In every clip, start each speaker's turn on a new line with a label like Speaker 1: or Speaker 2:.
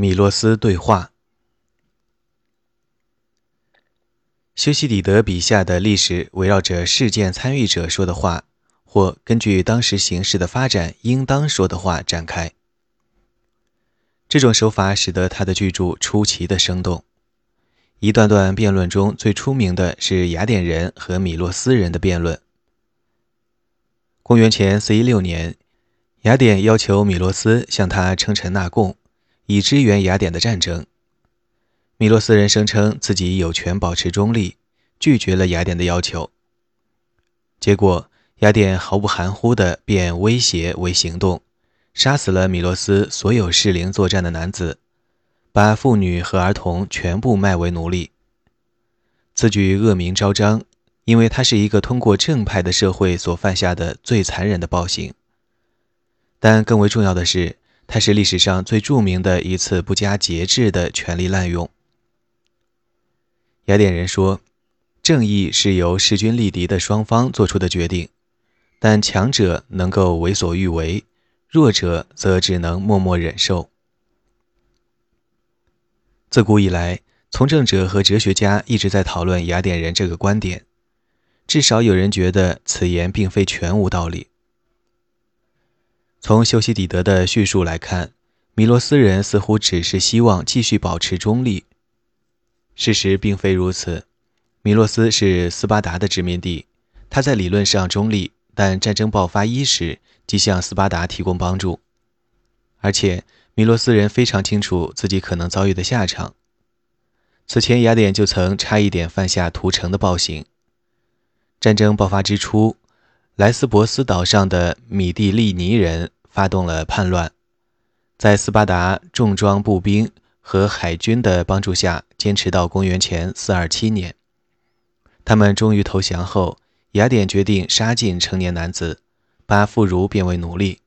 Speaker 1: 米洛斯对话。修昔底德笔下的历史围绕着事件参与者说的话，或根据当时形势的发展应当说的话展开。这种手法使得他的巨著出奇的生动。一段段辩论中最出名的是雅典人和米洛斯人的辩论。公元前四一六年，雅典要求米洛斯向他称臣纳贡，以支援雅典的战争。米洛斯人声称自己有权保持中立，拒绝了雅典的要求。结果，雅典毫不含糊地变威胁为行动。杀死了米洛斯所有适龄作战的男子，把妇女和儿童全部卖为奴隶，此举恶名昭彰，因为它是一个通过正派的社会所犯下的最残忍的暴行。但更为重要的是，它是历史上最著名的一次不加节制的权力滥用。雅典人说，正义是由势均力敌的双方做出的决定，但强者能够为所欲为。弱者则只能默默忍受。自古以来，从政者和哲学家一直在讨论雅典人这个观点，至少有人觉得此言并非全无道理。从修昔底德的叙述来看，米洛斯人似乎只是希望继续保持中立。事实并非如此，米洛斯是斯巴达的殖民地，他在理论上中立。但战争爆发伊始，即向斯巴达提供帮助，而且米洛斯人非常清楚自己可能遭遇的下场。此前，雅典就曾差一点犯下屠城的暴行。战争爆发之初，莱斯博斯岛上的米蒂利尼人发动了叛乱，在斯巴达重装步兵和海军的帮助下，坚持到公元前427年。他们终于投降后。雅典决定杀尽成年男子，把妇孺变为奴隶。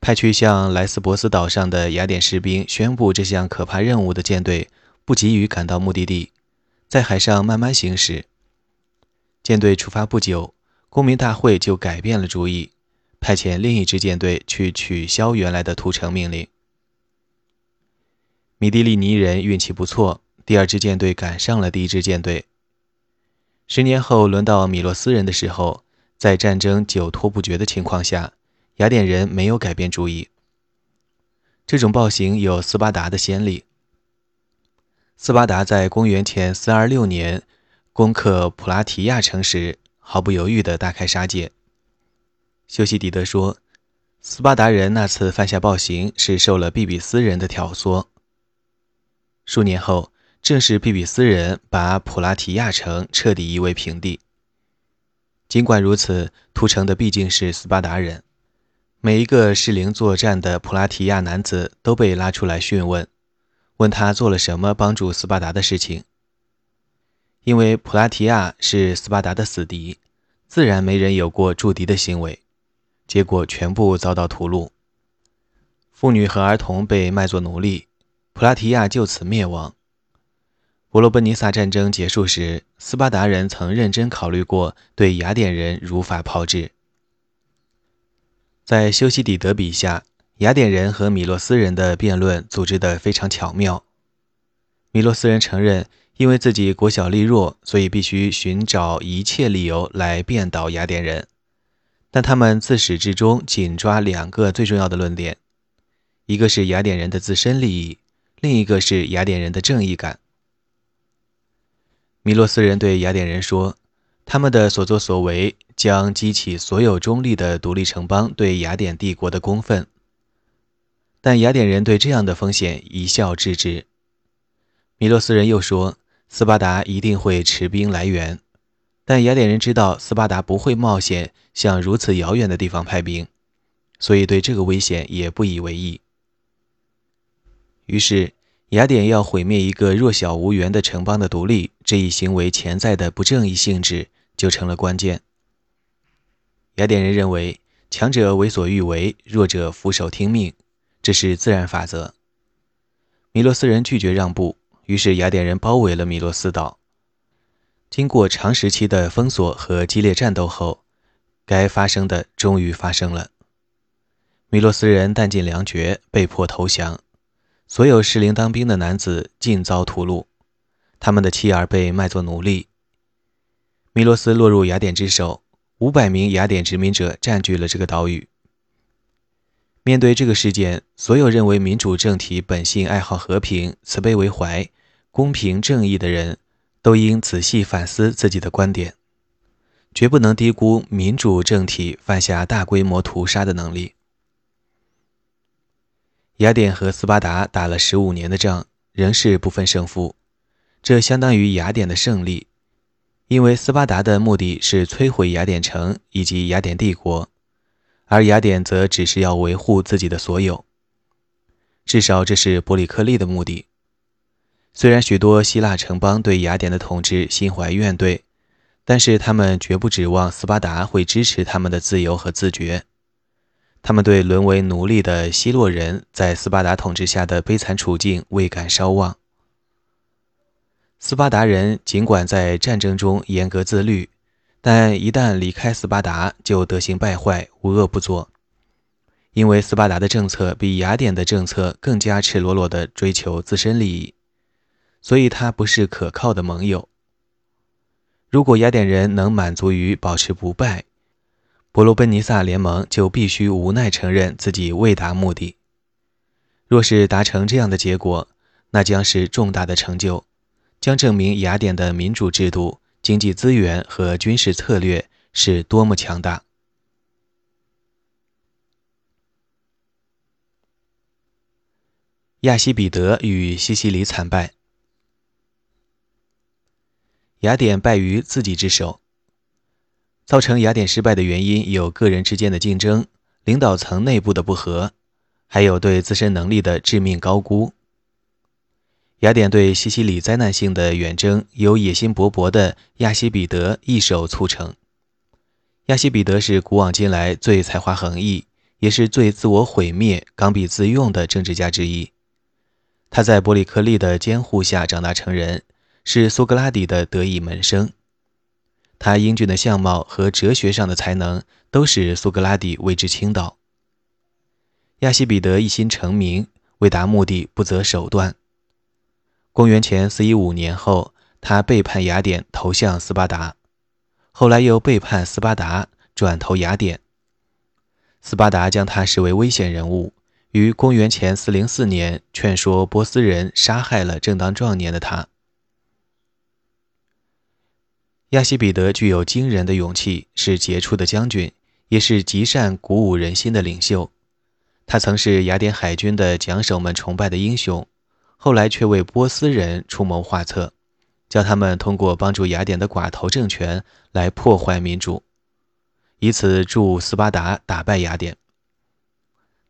Speaker 1: 派去向莱斯博斯岛上的雅典士兵宣布这项可怕任务的舰队不急于赶到目的地，在海上慢慢行驶。舰队出发不久，公民大会就改变了主意，派遣另一支舰队去取消原来的屠城命令。米蒂利尼人运气不错，第二支舰队赶上了第一支舰队。十年后，轮到米洛斯人的时候，在战争久拖不决的情况下，雅典人没有改变主意。这种暴行有斯巴达的先例。斯巴达在公元前426年攻克普拉提亚城时，毫不犹豫地大开杀戒。修昔底德说，斯巴达人那次犯下暴行是受了比比斯人的挑唆。数年后。正是比比斯人把普拉提亚城彻底夷为平地。尽管如此，屠城的毕竟是斯巴达人。每一个适龄作战的普拉提亚男子都被拉出来讯问，问他做了什么帮助斯巴达的事情。因为普拉提亚是斯巴达的死敌，自然没人有过助敌的行为，结果全部遭到屠戮。妇女和儿童被卖作奴隶，普拉提亚就此灭亡。伯罗奔尼撒战争结束时，斯巴达人曾认真考虑过对雅典人如法炮制。在修昔底德笔下，雅典人和米洛斯人的辩论组织得非常巧妙。米洛斯人承认，因为自己国小力弱，所以必须寻找一切理由来辩倒雅典人，但他们自始至终紧抓两个最重要的论点：一个是雅典人的自身利益，另一个是雅典人的正义感。米洛斯人对雅典人说：“他们的所作所为将激起所有中立的独立城邦对雅典帝国的公愤。”但雅典人对这样的风险一笑置之。米洛斯人又说：“斯巴达一定会持兵来援。”但雅典人知道斯巴达不会冒险向如此遥远的地方派兵，所以对这个危险也不以为意。于是。雅典要毁灭一个弱小无援的城邦的独立，这一行为潜在的不正义性质就成了关键。雅典人认为，强者为所欲为，弱者俯首听命，这是自然法则。米洛斯人拒绝让步，于是雅典人包围了米洛斯岛。经过长时期的封锁和激烈战斗后，该发生的终于发生了。米洛斯人弹尽粮绝，被迫投降。所有适龄当兵的男子尽遭屠戮，他们的妻儿被卖作奴隶。米洛斯落入雅典之手，五百名雅典殖民者占据了这个岛屿。面对这个事件，所有认为民主政体本性爱好和平、慈悲为怀、公平正义的人，都应仔细反思自己的观点，绝不能低估民主政体犯下大规模屠杀的能力。雅典和斯巴达打了十五年的仗，仍是不分胜负，这相当于雅典的胜利，因为斯巴达的目的是摧毁雅典城以及雅典帝国。而雅典则只是要维护自己的所有，至少这是伯里克利的目的。虽然许多希腊城邦对雅典的统治心怀怨怼，但是他们绝不指望斯巴达会支持他们的自由和自觉。他们对沦为奴隶的希洛人在斯巴达统治下的悲惨处境未敢稍忘。斯巴达人尽管在战争中严格自律。但一旦离开斯巴达，就德行败坏，无恶不作。因为斯巴达的政策比雅典的政策更加赤裸裸地追求自身利益，所以他不是可靠的盟友。如果雅典人能满足于保持不败，伯罗奔尼撒联盟就必须无奈承认自己未达目的。若是达成这样的结果，那将是重大的成就，将证明雅典的民主制度。经济资源和军事策略是多么强大！亚西比德与西西里惨败，雅典败于自己之手。造成雅典失败的原因有个人之间的竞争、领导层内部的不和，还有对自身能力的致命高估。雅典对西西里灾难性的远征，由野心勃勃的亚西比德一手促成。亚西比德是古往今来最才华横溢，也是最自我毁灭、刚愎自用的政治家之一。他在伯里克利的监护下长大成人，是苏格拉底的得意门生。他英俊的相貌和哲学上的才能，都使苏格拉底为之倾倒。亚西比德一心成名，为达目的不择手段。公元前四一五年后，他背叛雅典，投向斯巴达；后来又背叛斯巴达，转投雅典。斯巴达将他视为危险人物，于公元前四零四年劝说波斯人杀害了正当壮年的他。亚西比德具有惊人的勇气，是杰出的将军，也是极善鼓舞人心的领袖。他曾是雅典海军的桨手们崇拜的英雄。后来却为波斯人出谋划策，叫他们通过帮助雅典的寡头政权来破坏民主，以此助斯巴达打败雅典。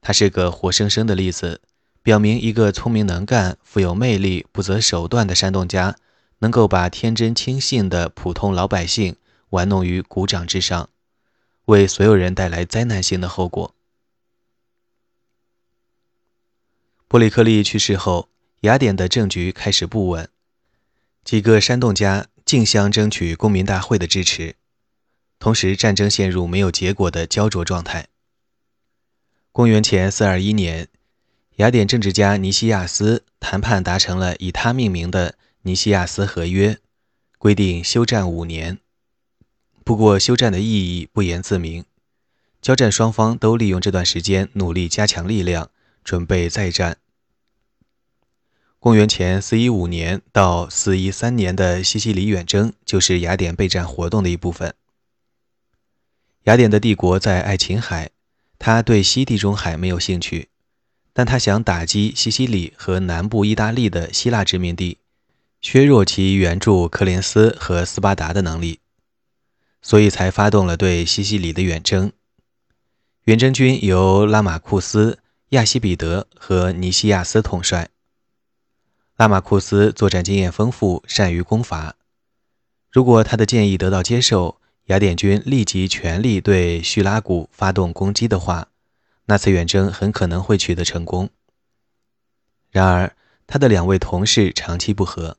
Speaker 1: 他是个活生生的例子，表明一个聪明能干、富有魅力、不择手段的煽动家，能够把天真轻信的普通老百姓玩弄于股掌之上，为所有人带来灾难性的后果。波利克利去世后。雅典的政局开始不稳，几个煽动家竞相争取公民大会的支持，同时战争陷入没有结果的焦灼状态。公元前四二一年，雅典政治家尼西亚斯谈判达成了以他命名的尼西亚斯合约，规定休战五年。不过，休战的意义不言自明，交战双方都利用这段时间努力加强力量，准备再战。公元前四一五年到四一三年的西西里远征，就是雅典备战活动的一部分。雅典的帝国在爱琴海，他对西地中海没有兴趣，但他想打击西西里和南部意大利的希腊殖民地，削弱其援助科林斯和斯巴达的能力，所以才发动了对西西里的远征。远征军由拉马库斯、亚西比德和尼西亚斯统帅。拉马库斯作战经验丰富，善于攻伐。如果他的建议得到接受，雅典军立即全力对叙拉古发动攻击的话，那次远征很可能会取得成功。然而，他的两位同事长期不和。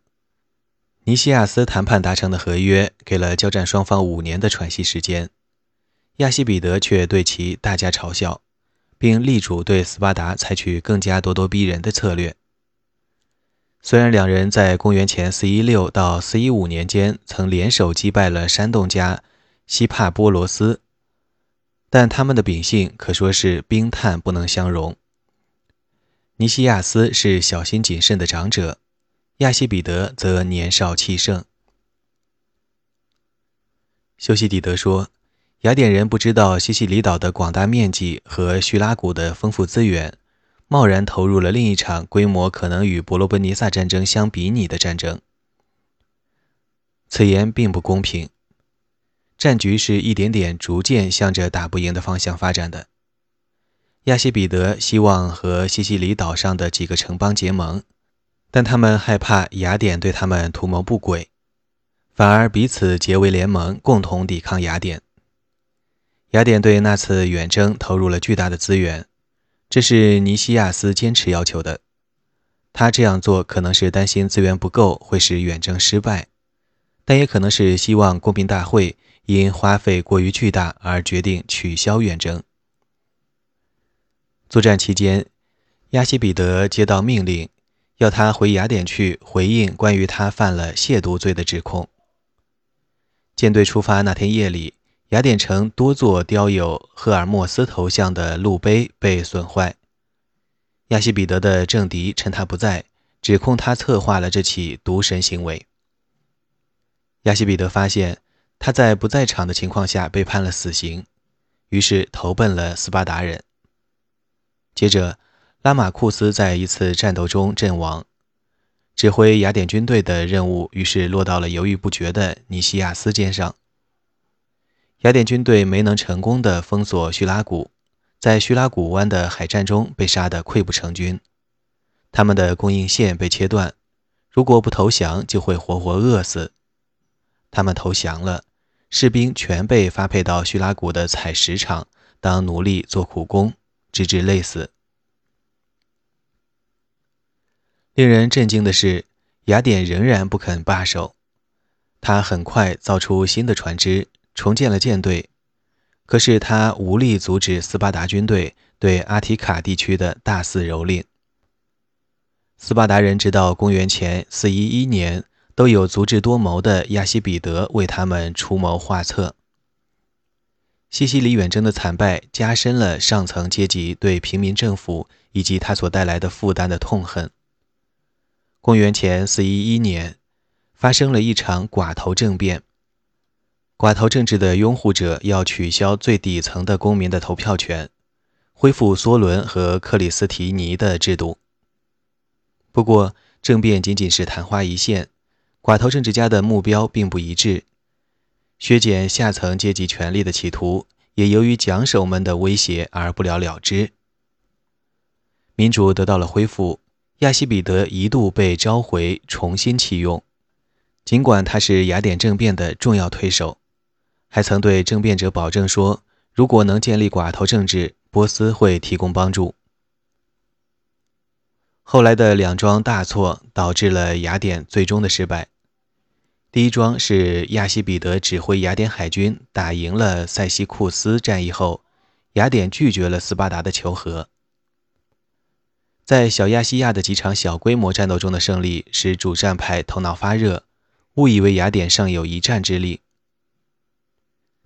Speaker 1: 尼西亚斯谈判达成的合约给了交战双方五年的喘息时间，亚西比德却对其大加嘲笑，并力主对斯巴达采取更加咄咄逼人的策略。虽然两人在公元前416到415年间曾联手击败了山洞家西帕波罗斯，但他们的秉性可说是冰炭不能相容。尼西亚斯是小心谨慎的长者，亚西比德则年少气盛。修昔底德说：“雅典人不知道西西里岛的广大面积和叙拉古的丰富资源。”贸然投入了另一场规模可能与伯罗奔尼撒战争相比拟的战争，此言并不公平。战局是一点点逐渐向着打不赢的方向发展的。亚西比德希望和西西里岛上的几个城邦结盟，但他们害怕雅典对他们图谋不轨，反而彼此结为联盟，共同抵抗雅典。雅典对那次远征投入了巨大的资源。这是尼西亚斯坚持要求的。他这样做可能是担心资源不够会使远征失败，但也可能是希望公民大会因花费过于巨大而决定取消远征。作战期间，亚西比德接到命令，要他回雅典去回应关于他犯了亵渎罪的指控。舰队出发那天夜里。雅典城多座雕有赫尔墨斯头像的路碑被损坏。亚西比德的政敌趁他不在，指控他策划了这起毒神行为。亚西比德发现他在不在场的情况下被判了死刑，于是投奔了斯巴达人。接着，拉马库斯在一次战斗中阵亡，指挥雅典军队的任务于是落到了犹豫不决的尼西亚斯肩上。雅典军队没能成功的封锁叙拉古，在叙拉古湾的海战中被杀得溃不成军，他们的供应线被切断，如果不投降就会活活饿死。他们投降了，士兵全被发配到叙拉古的采石场当奴隶做苦工，直至累死。令人震惊的是，雅典仍然不肯罢手，他很快造出新的船只。重建了舰队，可是他无力阻止斯巴达军队对阿提卡地区的大肆蹂躏。斯巴达人直到公元前411年都有足智多谋的亚西比德为他们出谋划策。西西里远征的惨败加深了上层阶级对平民政府以及他所带来的负担的痛恨。公元前411年，发生了一场寡头政变。寡头政治的拥护者要取消最底层的公民的投票权，恢复梭伦和克里斯提尼的制度。不过，政变仅仅是昙花一现，寡头政治家的目标并不一致。削减下层阶级权力的企图也由于奖手们的威胁而不了了之。民主得到了恢复，亚西比德一度被召回重新启用，尽管他是雅典政变的重要推手。还曾对政变者保证说，如果能建立寡头政治，波斯会提供帮助。后来的两桩大错导致了雅典最终的失败。第一桩是亚西比德指挥雅典海军打赢了塞西库斯战役后，雅典拒绝了斯巴达的求和。在小亚细亚的几场小规模战斗中的胜利，使主战派头脑发热，误以为雅典尚有一战之力。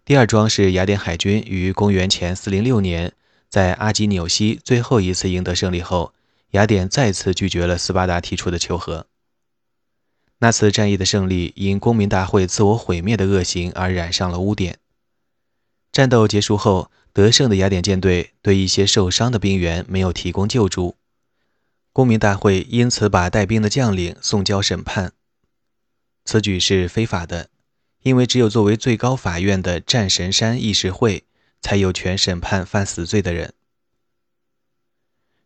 Speaker 1: 第二桩是雅典海军于公元前406年在阿基纽西最后一次赢得胜利后，雅典再次拒绝了斯巴达提出的求和。那次战役的胜利因公民大会自我毁灭的恶行而染上了污点。战斗结束后，得胜的雅典舰队对一些受伤的兵员没有提供救助，公民大会因此把带兵的将领送交审判。此举是非法的。因为只有作为最高法院的战神山议事会才有权审判犯死罪的人。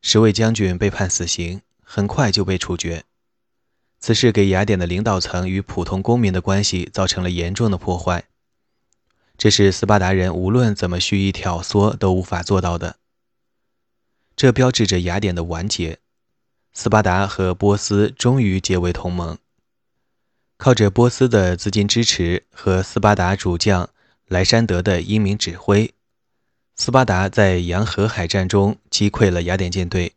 Speaker 1: 十位将军被判死刑，很快就被处决。此事给雅典的领导层与普通公民的关系造成了严重的破坏，这是斯巴达人无论怎么蓄意挑唆都无法做到的。这标志着雅典的完结，斯巴达和波斯终于结为同盟。靠着波斯的资金支持和斯巴达主将莱山德的英明指挥，斯巴达在洋河海战中击溃了雅典舰队，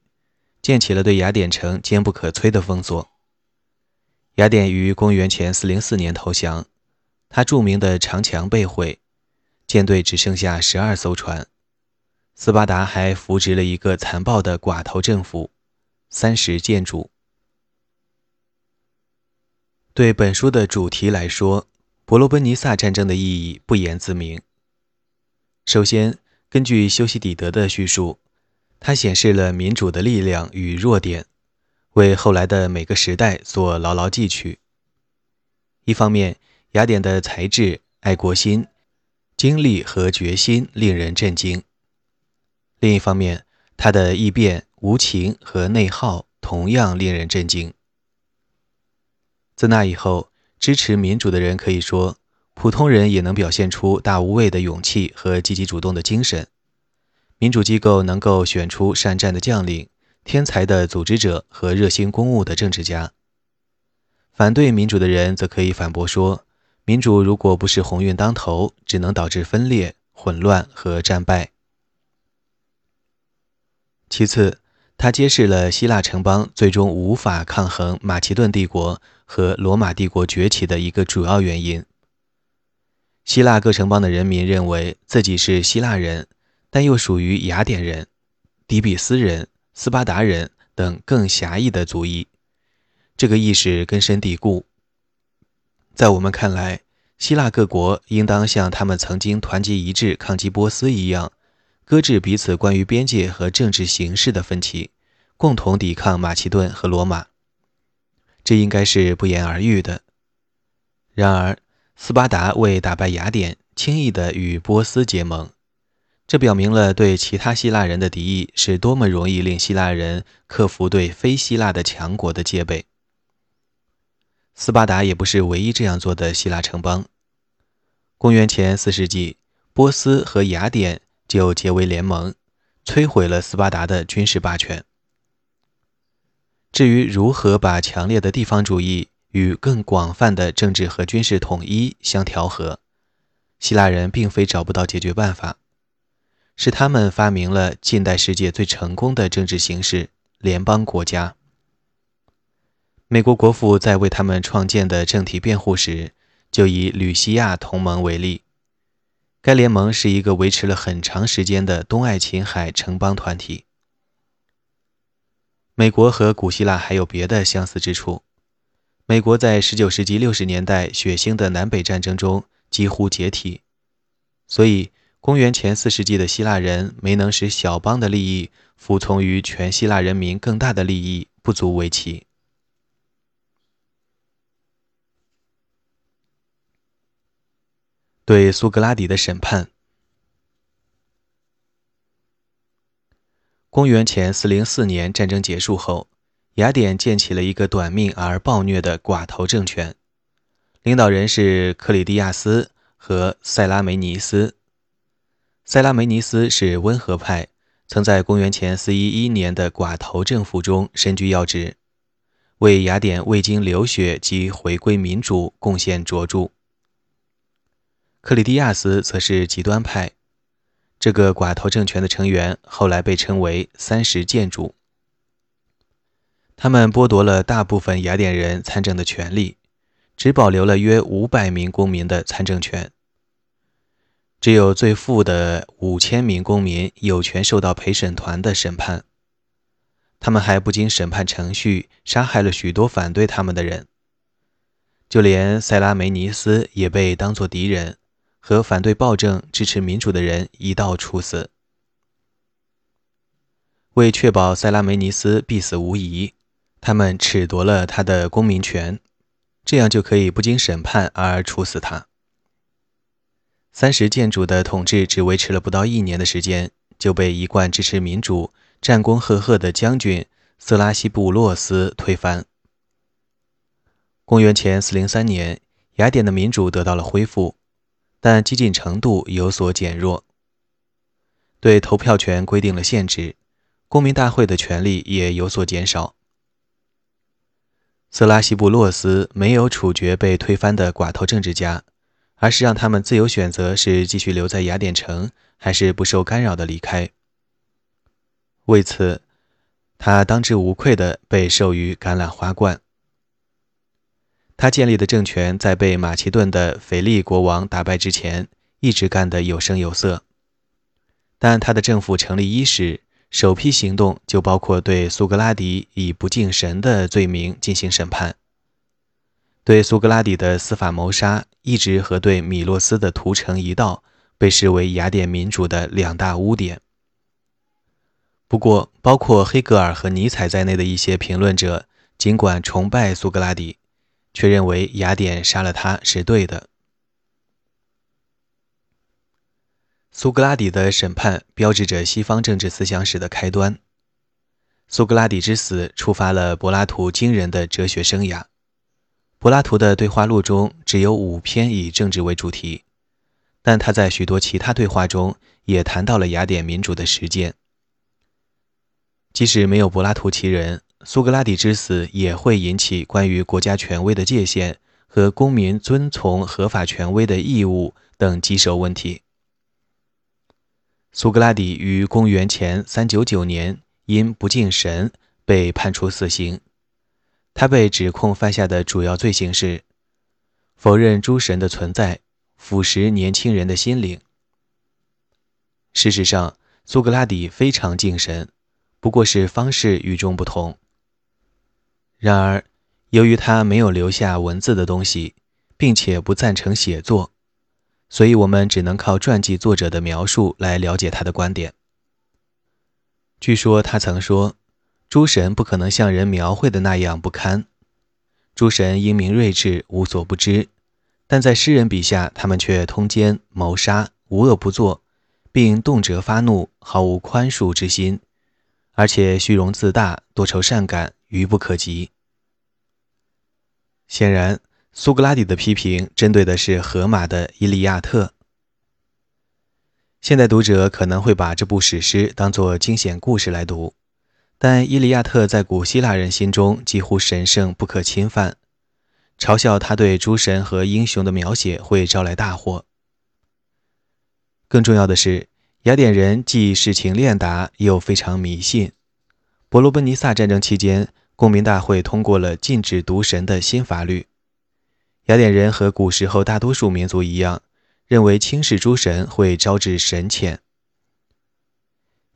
Speaker 1: 建起了对雅典城坚不可摧的封锁。雅典于公元前404年投降，他著名的长墙被毁，舰队只剩下十二艘船。斯巴达还扶植了一个残暴的寡头政府——三十建筑。对本书的主题来说，伯罗奔尼撒战争的意义不言自明。首先，根据修昔底德的叙述，它显示了民主的力量与弱点。为后来的每个时代所牢牢记取。一方面，雅典的才智、爱国心、精力和决心令人震惊；另一方面，他的异变、无情和内耗同样令人震惊。自那以后，支持民主的人可以说，普通人也能表现出大无畏的勇气和积极主动的精神。民主机构能够选出善战的将领。天才的组织者和热心公务的政治家。反对民主的人则可以反驳说，民主如果不是鸿运当头，只能导致分裂、混乱和战败。其次，他揭示了希腊城邦最终无法抗衡马其顿帝国和罗马帝国崛起的一个主要原因：希腊各城邦的人民认为自己是希腊人，但又属于雅典人、底比斯人。斯巴达人等更狭义的族裔，这个意识根深蒂固。在我们看来，希腊各国应当像他们曾经团结一致抗击波斯一样，搁置彼此关于边界和政治形势的分歧，共同抵抗马其顿和罗马。这应该是不言而喻的。然而，斯巴达为打败雅典，轻易地与波斯结盟。这表明了对其他希腊人的敌意是多么容易令希腊人克服对非希腊的强国的戒备。斯巴达也不是唯一这样做的希腊城邦。公元前四世纪，波斯和雅典就结为联盟，摧毁了斯巴达的军事霸权。至于如何把强烈的地方主义与更广泛的政治和军事统一相调和，希腊人并非找不到解决办法。是他们发明了近代世界最成功的政治形式——联邦国家。美国国父在为他们创建的政体辩护时，就以吕西亚同盟为例。该联盟是一个维持了很长时间的东爱琴海城邦团体。美国和古希腊还有别的相似之处。美国在19世纪60年代血腥的南北战争中几乎解体，所以。公元前四世纪的希腊人没能使小邦的利益服从于全希腊人民更大的利益，不足为奇。对苏格拉底的审判。公元前四零四年战争结束后，雅典建起了一个短命而暴虐的寡头政权，领导人是克里蒂亚斯和塞拉梅尼斯。塞拉梅尼斯是温和派，曾在公元前411年的寡头政府中身居要职，为雅典未经流血及回归民主贡献卓著。克里蒂亚斯则是极端派，这个寡头政权的成员后来被称为三十建主。他们剥夺了大部分雅典人参政的权利，只保留了约五百名公民的参政权。只有最富的五千名公民有权受到陪审团的审判，他们还不经审判程序杀害了许多反对他们的人，就连塞拉梅尼斯也被当作敌人，和反对暴政、支持民主的人一道处死。为确保塞拉梅尼斯必死无疑，他们褫夺了他的公民权，这样就可以不经审判而处死他。三十建主的统治只维持了不到一年的时间，就被一贯支持民主、战功赫赫的将军色拉西布洛斯推翻。公元前四零三年，雅典的民主得到了恢复，但激进程度有所减弱。对投票权规定了限制，公民大会的权利也有所减少。色拉西布洛斯没有处决被推翻的寡头政治家。而是让他们自由选择是继续留在雅典城，还是不受干扰的离开。为此，他当之无愧地被授予橄榄花冠。他建立的政权在被马其顿的腓力国王打败之前，一直干得有声有色。但他的政府成立伊始，首批行动就包括对苏格拉底以不敬神的罪名进行审判。对苏格拉底的司法谋杀，一直和对米洛斯的屠城一道，被视为雅典民主的两大污点。不过，包括黑格尔和尼采在内的一些评论者，尽管崇拜苏格拉底，却认为雅典杀了他是对的。苏格拉底的审判标志着西方政治思想史的开端。苏格拉底之死触发了柏拉图惊人的哲学生涯。柏拉图的对话录中只有五篇以政治为主题，但他在许多其他对话中也谈到了雅典民主的实践。即使没有柏拉图其人，苏格拉底之死也会引起关于国家权威的界限和公民遵从合法权威的义务等棘手问题。苏格拉底于公元前399年因不敬神被判处死刑，他被指控犯下的主要罪行是否认诸神的存在，腐蚀年轻人的心灵。事实上，苏格拉底非常敬神。不过是方式与众不同。然而，由于他没有留下文字的东西，并且不赞成写作，所以我们只能靠传记作者的描述来了解他的观点。据说他曾说：“诸神不可能像人描绘的那样不堪，诸神英明睿智，无所不知，但在诗人笔下，他们却通奸谋杀，无恶不作，并动辄发怒，毫无宽恕之心。”而且虚荣自大、多愁善感、愚不可及。显然，苏格拉底的批评针对的是荷马的《伊利亚特》。现代读者可能会把这部史诗当作惊险故事来读，但《伊利亚特》在古希腊人心中几乎神圣不可侵犯，嘲笑他对诸神和英雄的描写会招来大祸。更重要的是。雅典人既事情练达，又非常迷信。伯罗奔尼撒战争期间，公民大会通过了禁止毒神的新法律。雅典人和古时候大多数民族一样，认为轻视诸神会招致神谴。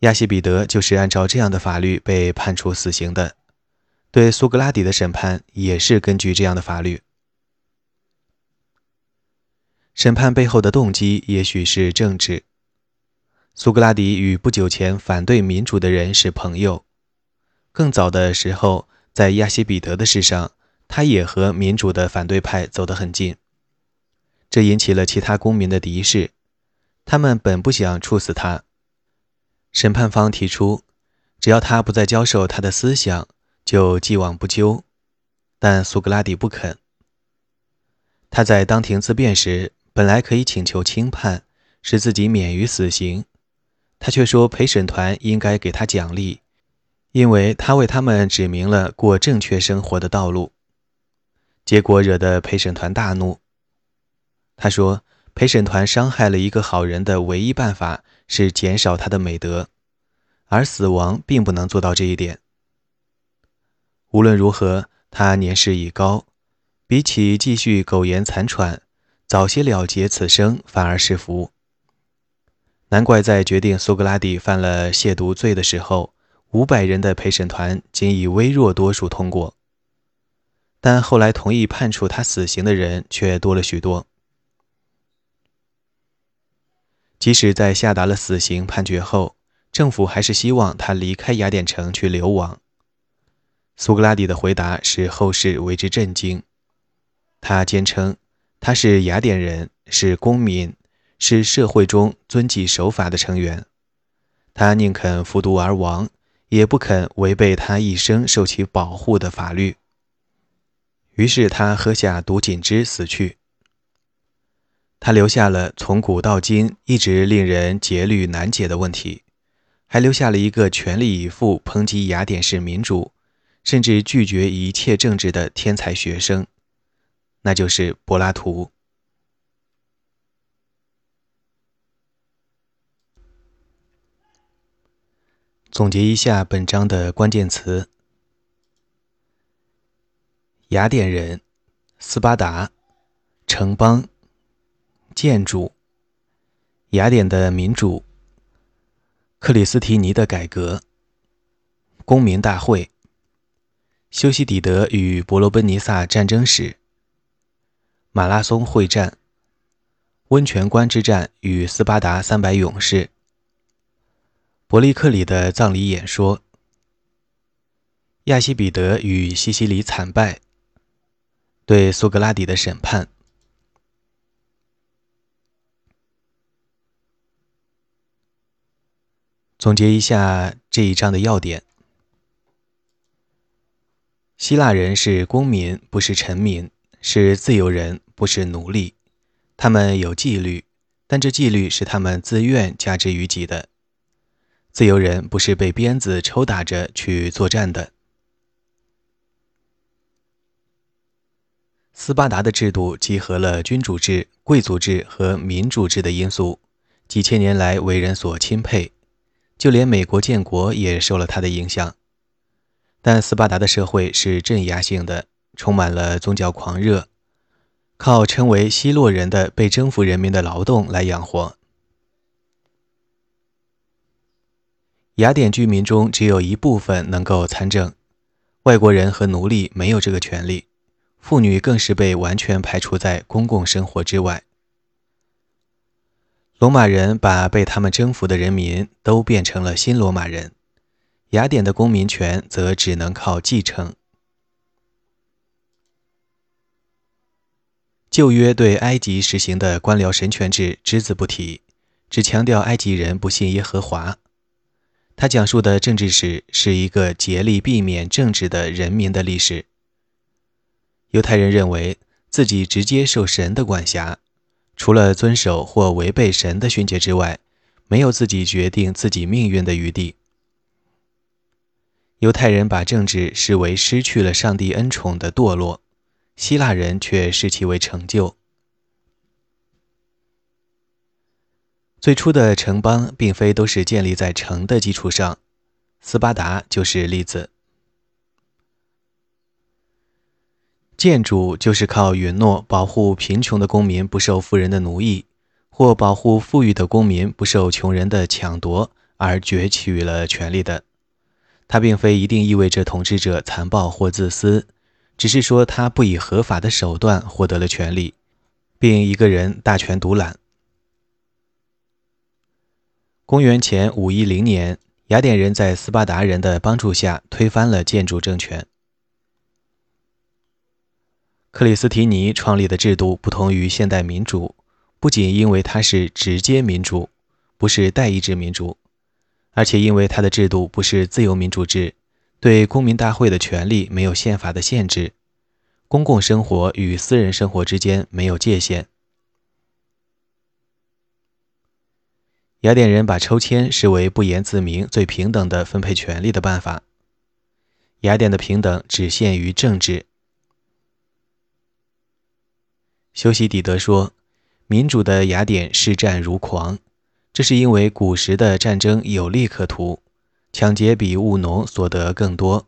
Speaker 1: 亚西比德就是按照这样的法律被判处死刑的。对苏格拉底的审判也是根据这样的法律。审判背后的动机也许是政治。苏格拉底与不久前反对民主的人是朋友。更早的时候，在亚西比德的事上，他也和民主的反对派走得很近。这引起了其他公民的敌视，他们本不想处死他。审判方提出，只要他不再教授他的思想，就既往不咎。但苏格拉底不肯。他在当庭自辩时，本来可以请求轻判，使自己免于死刑。他却说陪审团应该给他奖励，因为他为他们指明了过正确生活的道路。结果惹得陪审团大怒。他说，陪审团伤害了一个好人的唯一办法是减少他的美德，而死亡并不能做到这一点。无论如何，他年事已高，比起继续苟延残喘，早些了结此生反而是福。难怪在决定苏格拉底犯了亵渎罪的时候，五百人的陪审团仅以微弱多数通过，但后来同意判处他死刑的人却多了许多。即使在下达了死刑判决后，政府还是希望他离开雅典城去流亡。苏格拉底的回答使后世为之震惊。他坚称他是雅典人，是公民。是社会中遵纪守法的成员，他宁肯服毒而亡，也不肯违背他一生受其保护的法律。于是他喝下毒锦汁死去。他留下了从古到今一直令人节律难解的问题，还留下了一个全力以赴抨击雅典式民主，甚至拒绝一切政治的天才学生，那就是柏拉图。总结一下本章的关键词：雅典人斯巴达、城邦、建筑、雅典的民主、克里斯提尼的改革、公民大会、修昔底德与伯罗奔尼撒战争史、马拉松会战、温泉关之战与斯巴达三百勇士、伯利克里的葬礼演说、亚西比德与西西里惨败。对苏格拉底的审判。总结一下这一章的要点：希腊人是公民，不是臣民；是自由人，不是奴隶。他们有纪律，但这纪律是他们自愿加之于己的。自由人不是被鞭子抽打着去作战的。斯巴达的制度集合了君主制、贵族制和民主制的因素，几千年来为人所钦佩，就连美国建国也受了他的影响。但斯巴达的社会是镇压性的，充满了宗教狂热，靠称为希洛人的被征服人民的劳动来养活。雅典居民中只有一部分能够参政，外国人和奴隶没有这个权利。妇女更是被完全排除在公共生活之外。罗马人把被他们征服的人民都变成了新罗马人，雅典的公民权则只能靠继承。旧约对埃及实行的官僚神权制只字不提，只强调埃及人不信耶和华。他讲述的政治史是一个竭力避免政治的人民的历史。犹太人认为自己直接受神的管辖，除了遵守或违背神的训诫之外，没有自己决定自己命运的余地。犹太人把政治视为失去了上帝恩宠的堕落，希腊人却视其为成就。最初的城邦并非都是建立在城的基础上，斯巴达就是例子。建主就是靠允诺保护贫穷的公民不受富人的奴役，或保护富裕的公民不受穷人的抢夺而攫取了权力的。他并非一定意味着统治者残暴或自私，只是说他不以合法的手段获得了权力，并一个人大权独揽。公元前五一零年，雅典人在斯巴达人的帮助下推翻了建主政权。克里斯提尼创立的制度不同于现代民主，不仅因为它是直接民主，不是代议制民主，而且因为它的制度不是自由民主制，对公民大会的权利没有宪法的限制，公共生活与私人生活之间没有界限。雅典人把抽签视为不言自明、最平等的分配权力的办法。雅典的平等只限于政治。修昔底德说：“民主的雅典视战如狂，这是因为古时的战争有利可图，抢劫比务农所得更多。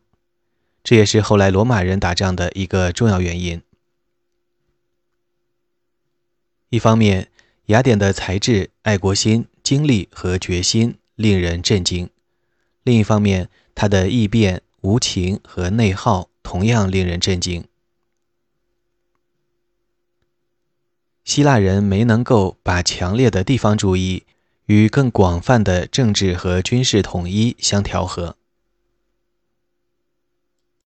Speaker 1: 这也是后来罗马人打仗的一个重要原因。一方面，雅典的才智、爱国心、经历和决心令人震惊；另一方面，他的异变、无情和内耗同样令人震惊。”希腊人没能够把强烈的地方主义与更广泛的政治和军事统一相调和。